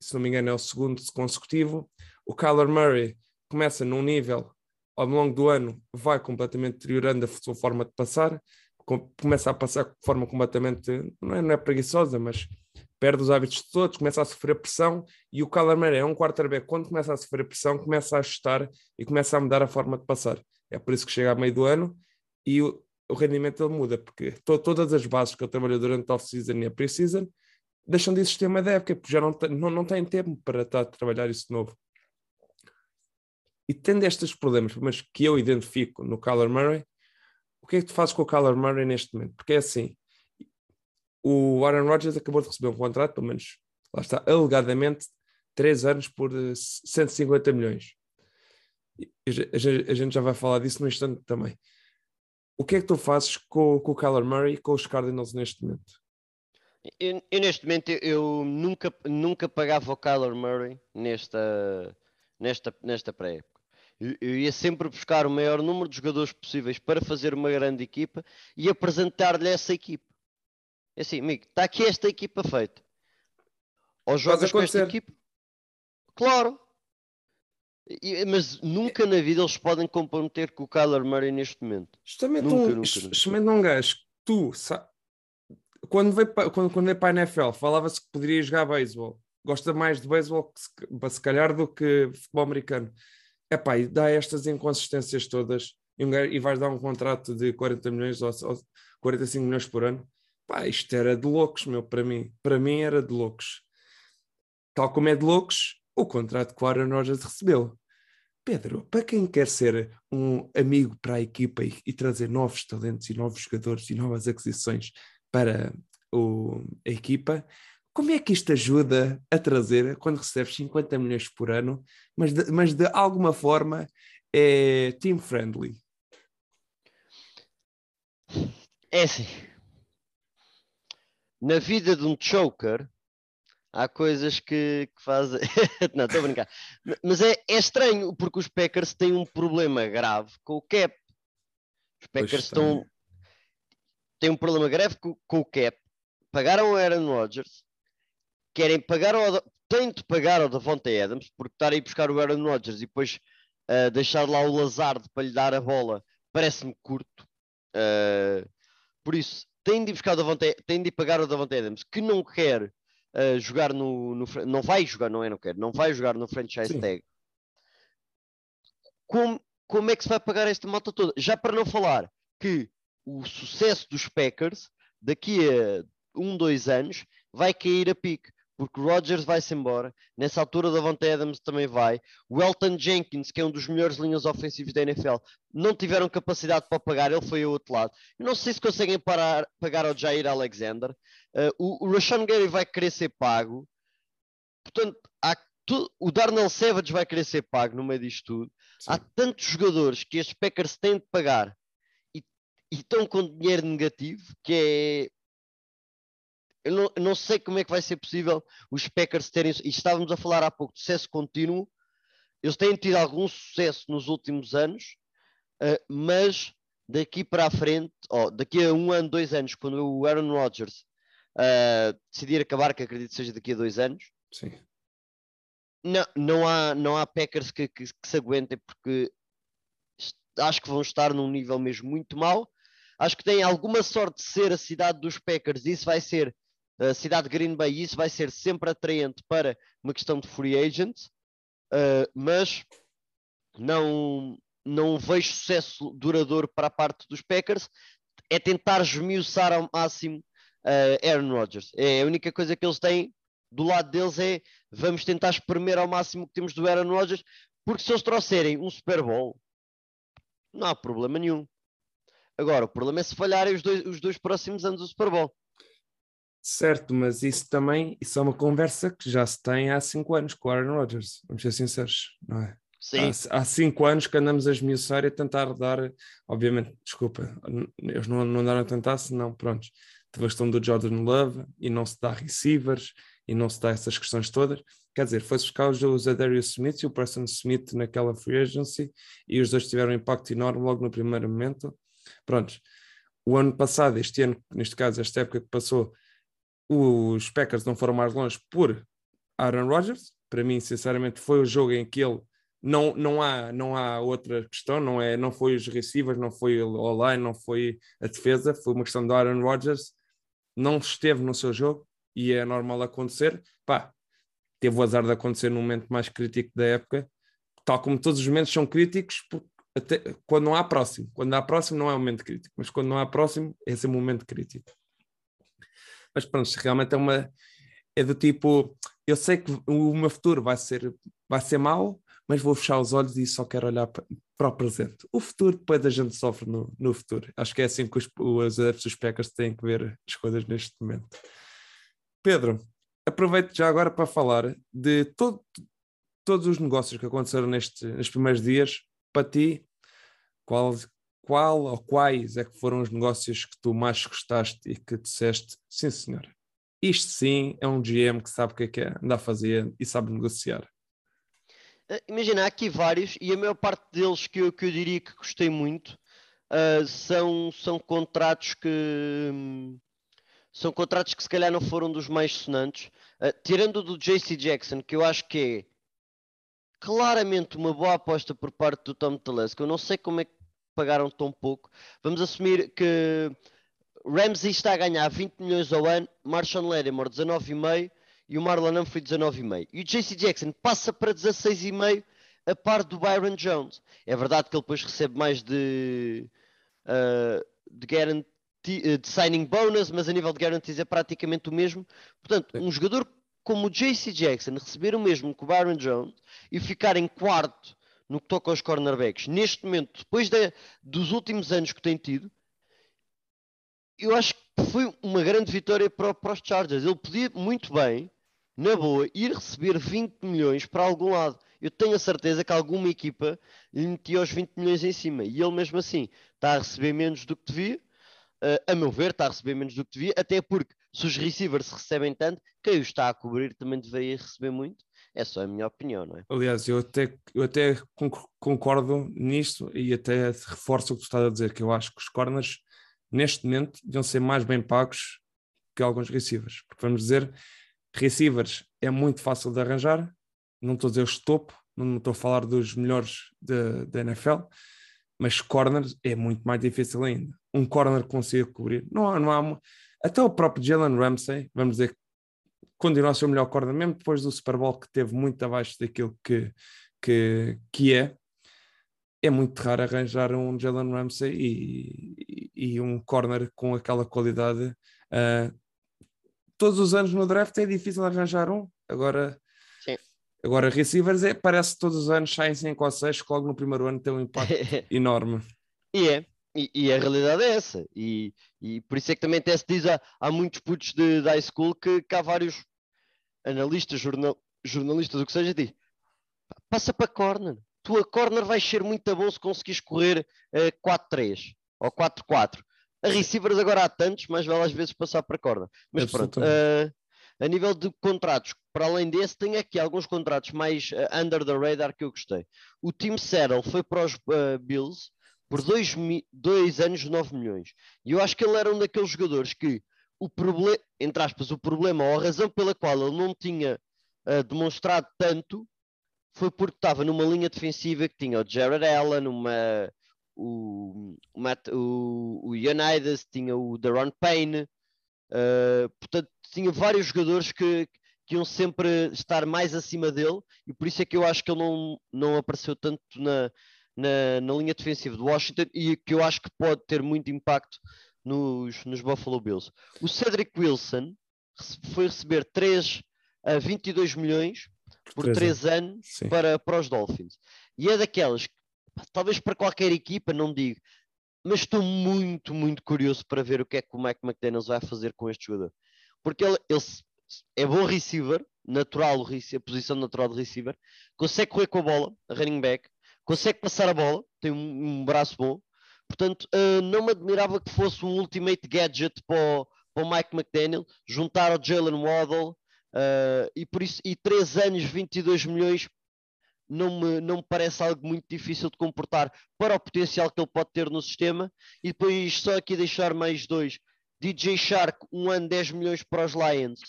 se não me engano é o segundo consecutivo. O Kyler Murray começa num nível, ao longo do ano, vai completamente deteriorando a sua forma de passar, começa a passar de forma completamente, não é, não é preguiçosa, mas perde os hábitos de todos, começa a sofrer pressão e o Murray é um quarterback, quando começa a sofrer pressão, começa a ajustar e começa a mudar a forma de passar. É por isso que chega a meio do ano e o, o rendimento ele muda, porque to, todas as bases que ele trabalhou durante a off-season e a pre-season deixam de existir uma época, porque já não, não, não têm tempo para estar a trabalhar isso de novo. E tendo estes problemas, mas que eu identifico no Kyler Murray, o que é que tu fazes com o Kyler Murray neste momento? Porque é assim, o Aaron Rodgers acabou de receber um contrato, pelo menos, lá está, alegadamente, 3 anos por 150 eh, milhões. A gente já vai falar disso no instante também. O que é que tu fazes com, com o Kyler Murray e com os Cardinals neste momento? Eu, eu, neste momento eu nunca, nunca pagava o Kyler Murray nesta, nesta, nesta pré-época. Eu, eu, ia sempre buscar o maior número de jogadores possíveis para fazer uma grande equipa e apresentar-lhe essa equipa. É assim, amigo, está aqui esta equipa feita. Ou jogas com esta equipa? Claro. E, mas nunca na vida eles podem comprometer com o Kyler Murray neste momento. Justamente nunca, um, nunca, justamente um gajo que tu quando veio, quando, quando veio para a NFL, falava-se que poderia jogar beisebol. Gosta mais de beisebol, se, se calhar, do que futebol americano. É pá, dá estas inconsistências todas e, um, e vais dar um contrato de 40 milhões ou, ou 45 milhões por ano. Pá, isto era de loucos, meu, para mim. Para mim era de loucos. Tal como é de loucos, o contrato que o Aaron Rodgers recebeu. Pedro, para quem quer ser um amigo para a equipa e, e trazer novos talentos e novos jogadores e novas aquisições, para o, a equipa, como é que isto ajuda a trazer, quando recebes 50 milhões por ano, mas de, mas de alguma forma é team friendly? É assim. Na vida de um choker, há coisas que, que fazem. não, estou a brincar. Mas é, é, estranho, porque os Packers têm um problema grave com o cap. Os Packers estão. têm um problema grave com, com o cap. Pagaram o Aaron Rodgers, querem pagar ao, têm de pagar ao Davante Adams, porque estar aí buscar o Aaron Rodgers e depois uh, deixar lá o Lazard para lhe dar a bola parece-me curto. Uh, por isso, têm de, buscar o Davante, têm de pagar ao Davante Adams, que não quer uh, jogar no, no, Não vai jogar, não é? Não quer, não vai jogar no franchise Sim. tag. Como, como é que se vai pagar esta malta toda? Já para não falar que o sucesso dos Packers daqui a um, dois anos vai cair a pique porque o Rodgers vai-se embora, nessa altura Davante Adams também vai, o Elton Jenkins, que é um dos melhores linhas ofensivos da NFL, não tiveram capacidade para pagar, ele foi ao outro lado. Eu não sei se conseguem parar, pagar ao Jair Alexander, uh, o, o Rashawn Gary vai querer ser pago, portanto, há tu, o Darnell Savage vai querer ser pago no meio disto tudo. Sim. Há tantos jogadores que estes Packers têm de pagar e, e estão com dinheiro negativo que é eu não, não, sei como é que vai ser possível os Packers terem. E estávamos a falar há pouco de sucesso contínuo. Eles têm tido algum sucesso nos últimos anos, uh, mas daqui para a frente, oh, daqui a um ano, dois anos, quando o Aaron Rodgers uh, decidir acabar, que acredito seja daqui a dois anos, Sim. Não, não, há, não há Packers que, que, que se aguentem, porque acho que vão estar num nível mesmo muito mau. Acho que têm alguma sorte de ser a cidade dos Packers, e isso vai ser a cidade de Green Bay, isso vai ser sempre atraente para uma questão de free agent, uh, mas não, não vejo sucesso duradouro para a parte dos Packers. É tentar esmiuçar ao máximo uh, Aaron Rodgers. É a única coisa que eles têm do lado deles é vamos tentar espremer ao máximo o que temos do Aaron Rodgers, porque se eles trouxerem um Super Bowl, não há problema nenhum. Agora, o problema é se falharem os dois, os dois próximos anos do Super Bowl. Certo, mas isso também isso é uma conversa que já se tem há cinco anos com o Aaron Rodgers, vamos ser sinceros, não é? Sim. Há, há cinco anos que andamos a esmiuçar e a tentar dar, obviamente, desculpa, eles não, não andaram a tentar, senão, pronto, teve a questão do Jordan Love e não se dá receivers e não se dá essas questões todas. Quer dizer, foi-se buscar os Adarius Smith e o Preston Smith naquela free agency e os dois tiveram um impacto enorme logo no primeiro momento. Prontos, o ano passado, este ano, neste caso, esta época que passou, os Packers não foram mais longe por Aaron Rodgers. Para mim, sinceramente, foi o jogo em que ele não, não, há, não há outra questão, não, é, não foi os receivers, não foi o online, não foi a defesa, foi uma questão do Aaron Rodgers, não esteve no seu jogo e é normal acontecer. Pá, teve o azar de acontecer no momento mais crítico da época, tal como todos os momentos são críticos, até, quando não há próximo. Quando há próximo não é um momento crítico, mas quando não há próximo, é um momento crítico. Mas pronto, realmente é uma. É do tipo, eu sei que o meu futuro vai ser, vai ser mau, mas vou fechar os olhos e só quero olhar para, o presente. O futuro, depois a gente sofre no, no futuro. Acho que é assim que os, os adeptos dos têm que ver as coisas neste momento. Pedro, aproveito já agora para falar de todo, todos os negócios que aconteceram neste, nestes primeiros dias. Para ti, qual, qual ou quais é que foram os negócios que tu mais gostaste e que disseste, sim senhor, isto sim é um GM que sabe o que é que é, anda a fazer e sabe negociar. Eh, imagina, há aqui vários e a maior parte deles que eu, que eu diria que gostei muito uh, são, são contratos que hum, são contratos que se calhar não foram dos mais sonantes, uh, tirando do JC Jackson, que eu acho que é claramente uma boa aposta por parte do Tom Telesco. Eu não sei como é que pagaram tão pouco. Vamos assumir que Ramsey está a ganhar 20 milhões ao ano, Marshawn Lattimore 19,5 e o Marlon Humphrey 19,5. E o JC Jackson passa para 16,5 a par do Byron Jones. É verdade que ele depois recebe mais de, uh, de, guarantee, de signing bonus, mas a nível de guarantees é praticamente o mesmo. Portanto, um jogador como o JC Jackson receber o mesmo que o Byron Jones e ficar em quarto no que toca aos cornerbacks, neste momento, depois de, dos últimos anos que tem tido, eu acho que foi uma grande vitória para, para os Chargers. Ele podia muito bem, na boa, ir receber 20 milhões para algum lado. Eu tenho a certeza que alguma equipa lhe metia os 20 milhões em cima. E ele mesmo assim está a receber menos do que devia. Uh, a meu ver, está a receber menos do que devia, até porque se os receivers recebem tanto, quem o está a cobrir também deveria receber muito. É só a minha opinião, não é? Aliás, eu até, eu até concordo nisto e até reforço o que tu estás a dizer, que eu acho que os corners, neste momento, deviam ser mais bem pagos que alguns receivers. Porque vamos dizer, receivers é muito fácil de arranjar, não estou a dizer os topo, não estou a falar dos melhores da NFL, mas corners é muito mais difícil ainda. Um corner conseguir cobrir. Não há, não há até o próprio Jalen Ramsey, vamos dizer, continua a ser o melhor corner, mesmo depois do Super Bowl que teve muito abaixo daquilo que, que, que é. É muito raro arranjar um Jalen Ramsey e, e, e, um corner com aquela qualidade. Uh, todos os anos no draft é difícil arranjar um. Agora, Sim. agora receivers é, parece que todos os anos saem 5 ou 6, que logo no primeiro ano tem um impacto enorme. E é, e, e, a realidade é essa. E, e por isso é que também até se diz, há, há muitos putos de, de high school que, que há vários analistas, jornal, jornalistas, o que seja, diz, passa para corner. Tu a corner vais ser muito bom se conseguires correr uh, 4-3 ou 4-4. A receivers agora há tantos, mas vale às vezes passar para corner. Mas pronto, uh, a nível de contratos, para além desse, tem aqui alguns contratos mais uh, under the radar que eu gostei. O Tim Settle foi para os Bills por dois, dois anos 9 milhões. E eu acho que ele era um daqueles jogadores que o problema, entre aspas, o problema ou a razão pela qual ele não tinha uh, demonstrado tanto foi porque estava numa linha defensiva que tinha o Jared Allen, uma, o, o, Matt, o, o tinha o Daron Payne, uh, portanto, tinha vários jogadores que, que iam sempre estar mais acima dele e por isso é que eu acho que ele não, não apareceu tanto na, na, na linha defensiva do Washington e que eu acho que pode ter muito impacto nos, nos Buffalo Bills. O Cedric Wilson foi receber 3 a 22 milhões por 3 anos para, para os Dolphins. E é daquelas, talvez para qualquer equipa, não digo, mas estou muito, muito curioso para ver o que é que o Mike McDaniels vai fazer com este jogador. Porque ele, ele é bom receiver, natural, a posição natural de receiver, consegue correr com a bola, running back, consegue passar a bola, tem um, um braço bom. Portanto, uh, não me admirava que fosse um ultimate gadget para o, para o Mike McDaniel, juntar ao Jalen Waddle uh, e por isso, e 3 anos, 22 milhões, não me, não me parece algo muito difícil de comportar para o potencial que ele pode ter no sistema. E depois, só aqui deixar mais dois: DJ Shark, um ano 10 milhões para os Lions.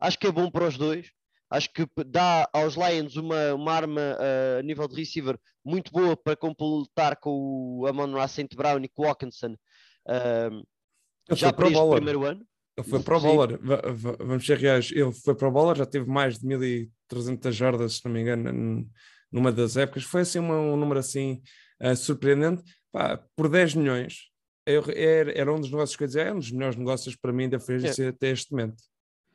Acho que é bom para os dois. Acho que dá aos Lions uma, uma arma uh, a nível de receiver muito boa para completar com o Amon Ra St. Brown e com o Hawkinson uh, já para este bowler. primeiro ano. Ele foi para o bowler, vamos ser reais, ele foi para o bowler, já teve mais de 1300 jardas, se não me engano, numa das épocas, foi assim uma, um número assim uh, surpreendente, Pá, por 10 milhões, eu, era, era, um dos negócios que eu dizia, é um dos melhores negócios para mim da frente yeah. até este momento.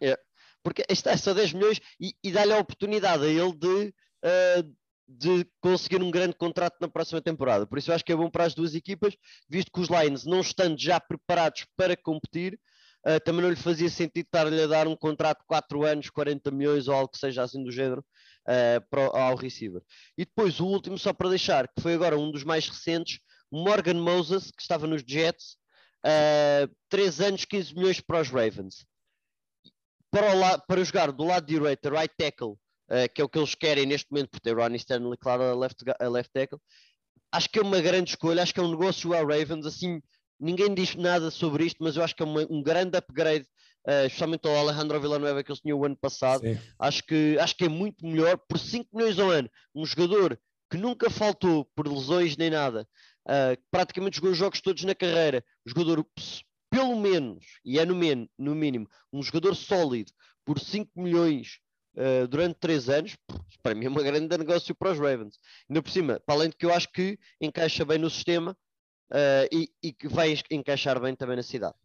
Yeah porque está é só 10 milhões e, e dá-lhe a oportunidade a ele de, uh, de conseguir um grande contrato na próxima temporada. Por isso eu acho que é bom para as duas equipas, visto que os Lions, não estando já preparados para competir, uh, também não lhe fazia sentido estar-lhe a dar um contrato de 4 anos, 40 milhões ou algo que seja assim do género uh, para, ao receiver. E depois o último, só para deixar, que foi agora um dos mais recentes, Morgan Moses, que estava nos Jets, uh, 3 anos, 15 milhões para os Ravens para, lado, para jogar do lado direito, right tackle, uh, que é o que eles querem neste momento, por ter Ronnie Stanley, claro, a left, a left tackle, acho que é uma grande escolha, acho que é um negócio ao Ravens, assim, ninguém diz nada sobre isto, mas eu acho que é uma, um grande upgrade, uh, especialmente ao Alejandro Villanueva que eles tinham o ano passado, acho que, acho que é muito melhor, por 5 milhões ao ano, um jogador que nunca faltou por lesões nem nada, uh, praticamente jogou os jogos todos na carreira, jogador pelo menos, e é no, men, no mínimo, um jogador sólido por 5 milhões uh, durante 3 anos, para mim é um grande negócio para os Ravens. Ainda por cima, para além de que eu acho que encaixa bem no sistema uh, e, e, que vai encaixar bem também na cidade.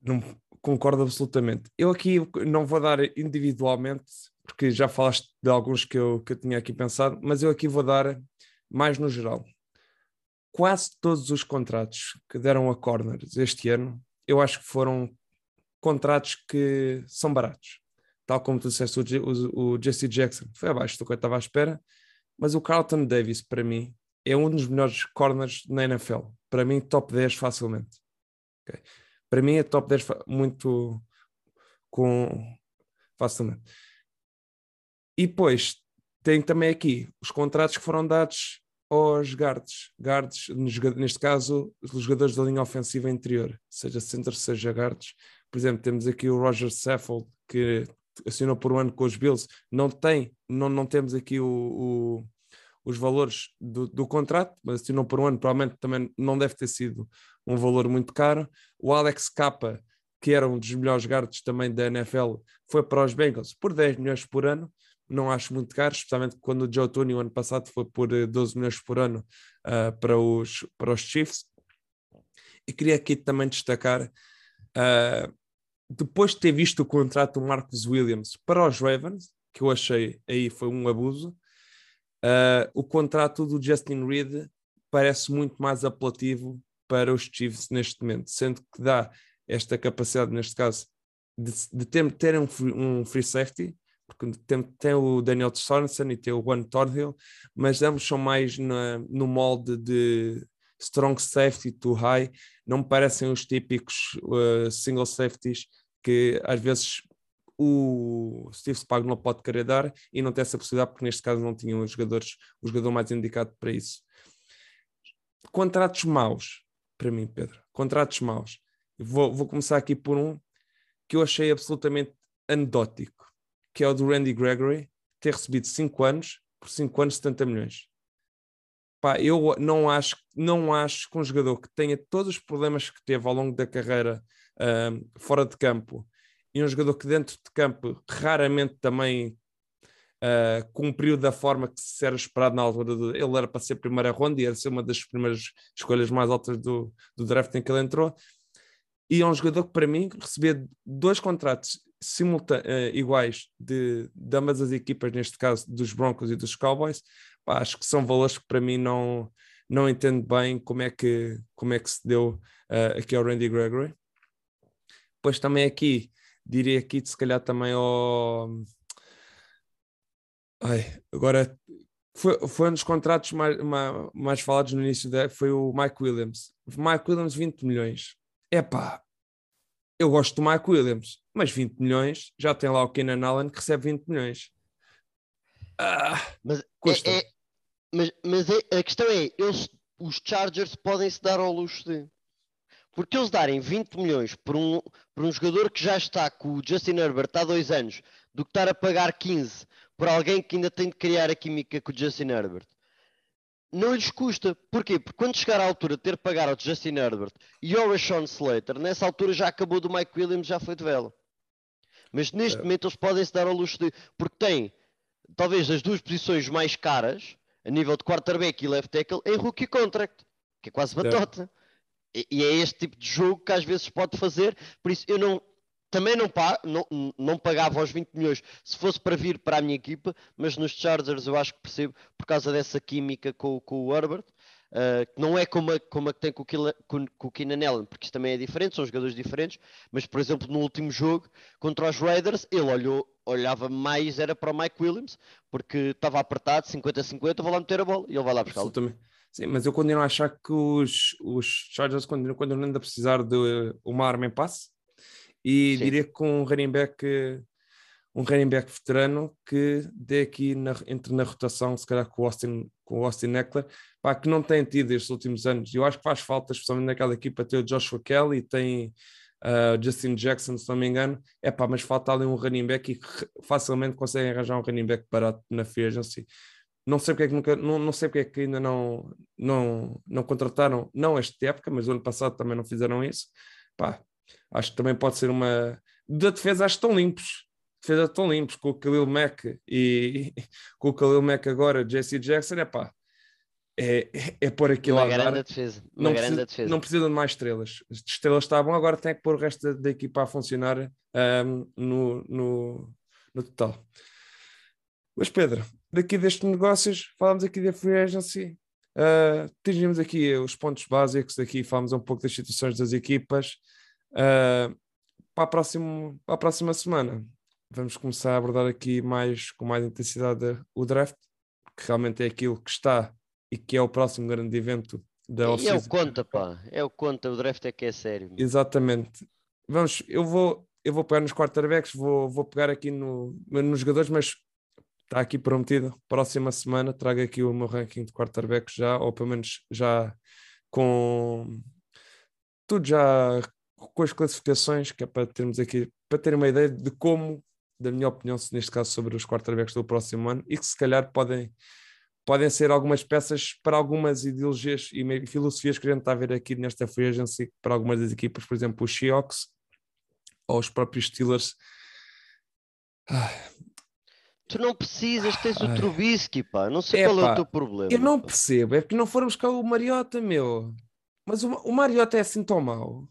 Não concordo absolutamente. Eu aqui não vou dar individualmente, porque já falaste de alguns que eu, que eu tinha aqui pensado, mas eu aqui vou dar mais no geral. Quase todos os contratos que deram a corners este ano, eu acho que foram contratos que são baratos. Tal como tu disseste, o, o, o Jesse Jackson foi abaixo do que eu estava à espera, mas o Carlton Davis, para mim, é um dos melhores corners na NFL. Para mim, top 10 facilmente. Okay? Para mim, é top 10 muito com facilmente. E depois tem também aqui os contratos que foram dados aos guards, guards neste caso, os jogadores da linha ofensiva interior, seja center, seja guards. Por exemplo, temos aqui o Roger Saffold, que assinou por um ano com os Bills, não tem, não, não temos aqui o, o os valores do, do, contrato, mas assinou por um ano, provavelmente também não deve ter sido um valor muito caro. O Alex Capa, que era um dos melhores guards também da NFL, foi para os Bengals por 10 milhões por ano não acho muito caro, especialmente quando o Joe Tony o ano passado foi por 12 eh, milhões por ano uh, para, os, para os Chiefs. E queria aqui também destacar, uh, depois de ter visto o contrato do Marcus Williams para os Ravens, que eu achei aí foi um abuso, uh, o contrato do Justin Reed parece muito mais apelativo para os Chiefs neste momento, sendo que dá esta capacidade, neste caso, de, de ter, ter um, um free safety, porque tem, tem o Daniel Sorensen e tem o Juan Thornhill, mas ambos são mais na, no molde de strong safety to high, não me parecem os típicos uh, single safeties que às vezes o Steve Spagnuolo pode querer dar e não tem essa possibilidade porque neste caso não tinham os jogadores, o jogador mais indicado para isso. Contratos maus, para mim, Pedro, contratos maus. Vou, vou começar aqui por um que eu achei absolutamente anedótico que é o do Randy Gregory, ter recebido 5 anos, por 5 anos 70 milhões. Pá, eu não acho, não acho que um jogador que tenha todos os problemas que teve ao longo da carreira fora de campo e um jogador que dentro de campo raramente também uh, cumpriu da forma que se era esperado na altura. Do, ele era para ser primeira ronda e era ser uma das primeiras escolhas mais altas do, do draft em que ele entrou. E é um jogador que, para mim, receber dois contratos simultâneos, uh, iguais de, de ambas as equipas, neste caso dos Broncos e dos Cowboys, pá, acho que são valores que para mim não, não entendo bem como é que, como é que se deu uh, aqui ao Randy Gregory. Depois também aqui, diria aqui, se calhar também ao... Ai, agora foi, foi um dos contratos mais, mais, mais falados no início da foi o Mike Williams. Mike Williams, 20 milhões. Epá, eu gosto do Mike Williams, mas 20 milhões, já tem lá o Kenan Allen que recebe 20 milhões. Ah, mas, é, é, mas, mas é, a questão é, eles, os Chargers podem se dar ao luxo de. Porque eles darem 20 milhões por um, por um jogador que já está com o Justin Herbert há dois anos, do que estar a pagar 15 por alguém que ainda tem de criar a química com o Justin Herbert não lhes custa. Porquê? Porque quando chegar à altura de ter que pagar ao Justin Herbert e ao Rashawn Slater, nessa altura já acabou do Mike Williams, já foi de vela. Mas neste é. momento eles podem se dar ao luxo de. Porque têm talvez as duas posições mais caras, a nível de quarterback e left tackle, em rookie contract, que é quase batota. É. E, e é este tipo de jogo que às vezes pode fazer. Por isso eu não, também não, não, não pagava os 20 milhões se fosse para vir para a minha equipa, mas nos Chargers eu acho que percebo por causa dessa química com, com o Herbert, uh, que não é como a, como a que tem com o, Kila, com, com o Keenan Allen, porque isso também é diferente, são jogadores diferentes, mas por exemplo no último jogo contra os Raiders ele olhou, olhava mais era para o Mike Williams, porque estava apertado, 50-50, vou lá meter a bola e ele vai lá buscar. Absolutamente. Sim, mas eu continuo a achar que os, os Chargers continuam, continuam a precisar de uma arma em passe e Sim. diria que com um running back, um running back veterano que dê aqui na, entre na rotação, se calhar com o Austin, com o Austin Eckler, pá, que não tem tido estes últimos anos. Eu acho que faz falta, especialmente naquela equipa, ter o Joshua Kelly, tem uh, Justin Jackson, se não me engano, é pá, mas falta ali um running back e que facilmente conseguem arranjar um running back barato na free agency. Não sei porque é que nunca, não, não sei porque é que ainda não, não, não contrataram, não esta época, mas o ano passado também não fizeram isso. Pá, Acho que também pode ser uma. Da defesa, acho que estão limpos. Defesa estão limpos com o Khalil Mack e com o Khalil Mack agora, Jesse Jackson, é pá. É, é, pôr aquilo uma grande defesa. Uma não, grande precisa, defesa. não precisam de mais estrelas. As estrelas estavam, agora tem que pôr o resto da, da equipa a funcionar um, no, no, no total. Mas Pedro, daqui destes negócios, falamos aqui da Free Agency. Uh, atingimos aqui os pontos básicos, aqui falamos um pouco das situações das equipas. Uh, para, a próximo, para a próxima semana, vamos começar a abordar aqui mais com mais intensidade o draft, que realmente é aquilo que está e que é o próximo grande evento da E é o conta, pá, é o conta, o draft é que é sério. Exatamente. Vamos, eu vou, eu vou pegar nos quarterbacks, vou, vou pegar aqui no, nos jogadores, mas está aqui prometido. Próxima semana trago aqui o meu ranking de quarterbacks já, ou pelo menos já com tudo já com as classificações, que é para termos aqui, para terem uma ideia de como, da minha opinião, neste caso, sobre os quarterbacks do próximo ano, e que se calhar podem, podem ser algumas peças para algumas ideologias e filosofias que a gente está a ver aqui nesta free agency para algumas das equipas, por exemplo, os Seahawks ou os próprios Steelers. Ah, Tu não precisas, tens o Trubisky, pá. Não sei é, qual pá, é o teu problema. Eu não pá. percebo, é porque não foram buscar o Mariota, meu. Mas o, o Mariota é assim tão mau.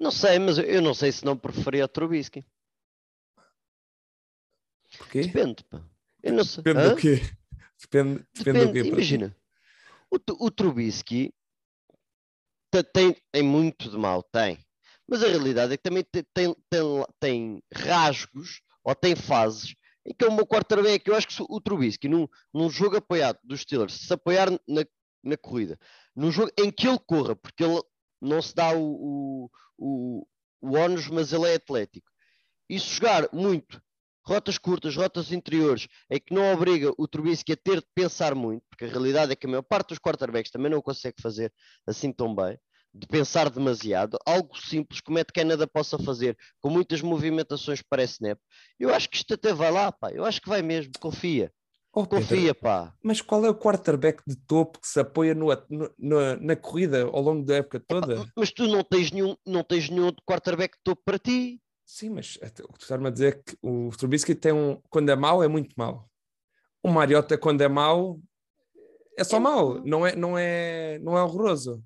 Não sei, mas eu não sei se não preferia o Trubisky. Porquê? Depende, pá. Eu não sei. Depende Hã? do quê? Depende, depende, Depende, do quê? imagina. O, o Trubisky tem, tem muito de mal, tem. Mas a realidade é que também tem, tem, tem, tem rasgos ou tem fases em que é o meu quarterback, eu acho que o Trubisky, num, num jogo apoiado dos Steelers, se apoiar na, na corrida, num jogo em que ele corra, porque ele não se dá o, o, o, ónus, mas ele é atlético, e se jogar muito rotas curtas, rotas interiores, em que não obriga o Trubisky a ter de pensar muito, porque a realidade é que a maior parte dos quarterbacks também não consegue fazer assim tão bem, de pensar demasiado, algo simples como é que Canada possa fazer, com muitas movimentações para snap, eu acho que isto até vai lá, pá, eu acho que vai mesmo, confia. Oh, Confia, pá. Mas qual é o quarterback de topo que se apoia no, no, na, na corrida ao longo da época toda? Mas tu não tens nenhum, não tens nenhum quarterback de topo para ti. Sim, mas até- o que tu estás-me a dizer é que o Trubisky tem um. Quando é mau, é muito mau. O Mariota, quando é mau, é só É mau, não é, não é, não é horroroso.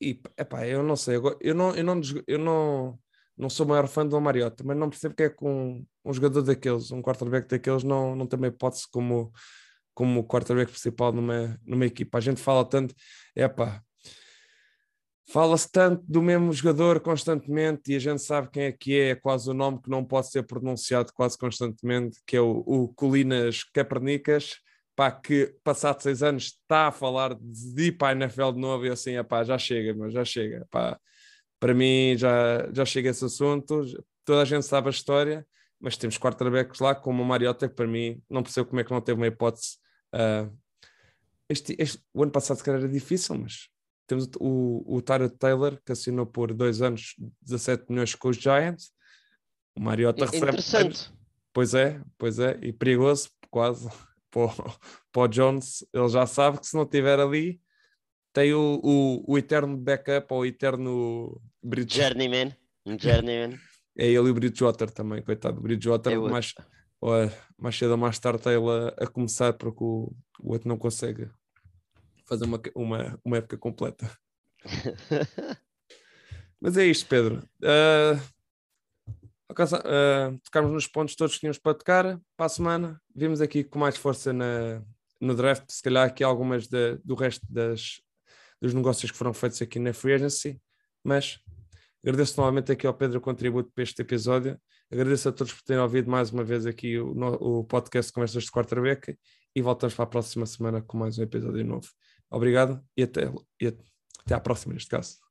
E, epá, eu não sei, eu eu não, eu não, eu não, não sou o maior fã do Mariota, mas não percebo que é que um, jogador daqueles, um quarterback daqueles, não, não tem uma hipótese como, como quarterback principal numa, numa equipa. A gente fala tanto, epá, fala-se tanto do mesmo jogador constantemente e a gente sabe quem é que é, é quase o nome que não pode ser pronunciado quase constantemente, que é o, o Colinas Capernicas, pá, que passado seis anos está a falar de ir para a NFL de novo e assim, epá, já chega, meu, já chega, pá. Para mim já, já chega esse assunto, toda a gente sabe a história, mas temos quarterbacks lá como o Mariota, que para mim não percebo como é que não teve uma hipótese. ah, este, este- o ano passado se calhar era difícil, mas temos o, o, Tyrod Taylor, que assinou por dois anos 17 milhões com os Giants. O Mariota recebe. Interessante. Pois é, pois é, e perigoso, quase. Para o, para o Jones, ele já sabe que se não estiver ali, tem o, o, o eterno backup ou o eterno Bridge. Journeyman. Journeyman. É ele e o Bridgewater também, coitado. O Bridgewater, É outro. mais, ou, mais cedo ou mais tarde, está ele a, a começar porque o, o outro não consegue fazer uma, uma, uma época completa. Mas é isto, Pedro. Ah, alcança- ah, tocámos nos pontos todos que tínhamos para tocar. Para a semana, vimos aqui com mais força na, no draft, se calhar aqui algumas da- do resto das, dos negócios que foram feitos aqui na Free Agency. Mas agradeço novamente aqui ao Pedro o contributo para este episódio. Agradeço a todos por terem ouvido mais uma vez aqui o, o podcast Conversas de Quarterback e voltamos para a próxima semana com mais um episódio novo. Obrigado e até, e até à próxima, neste caso.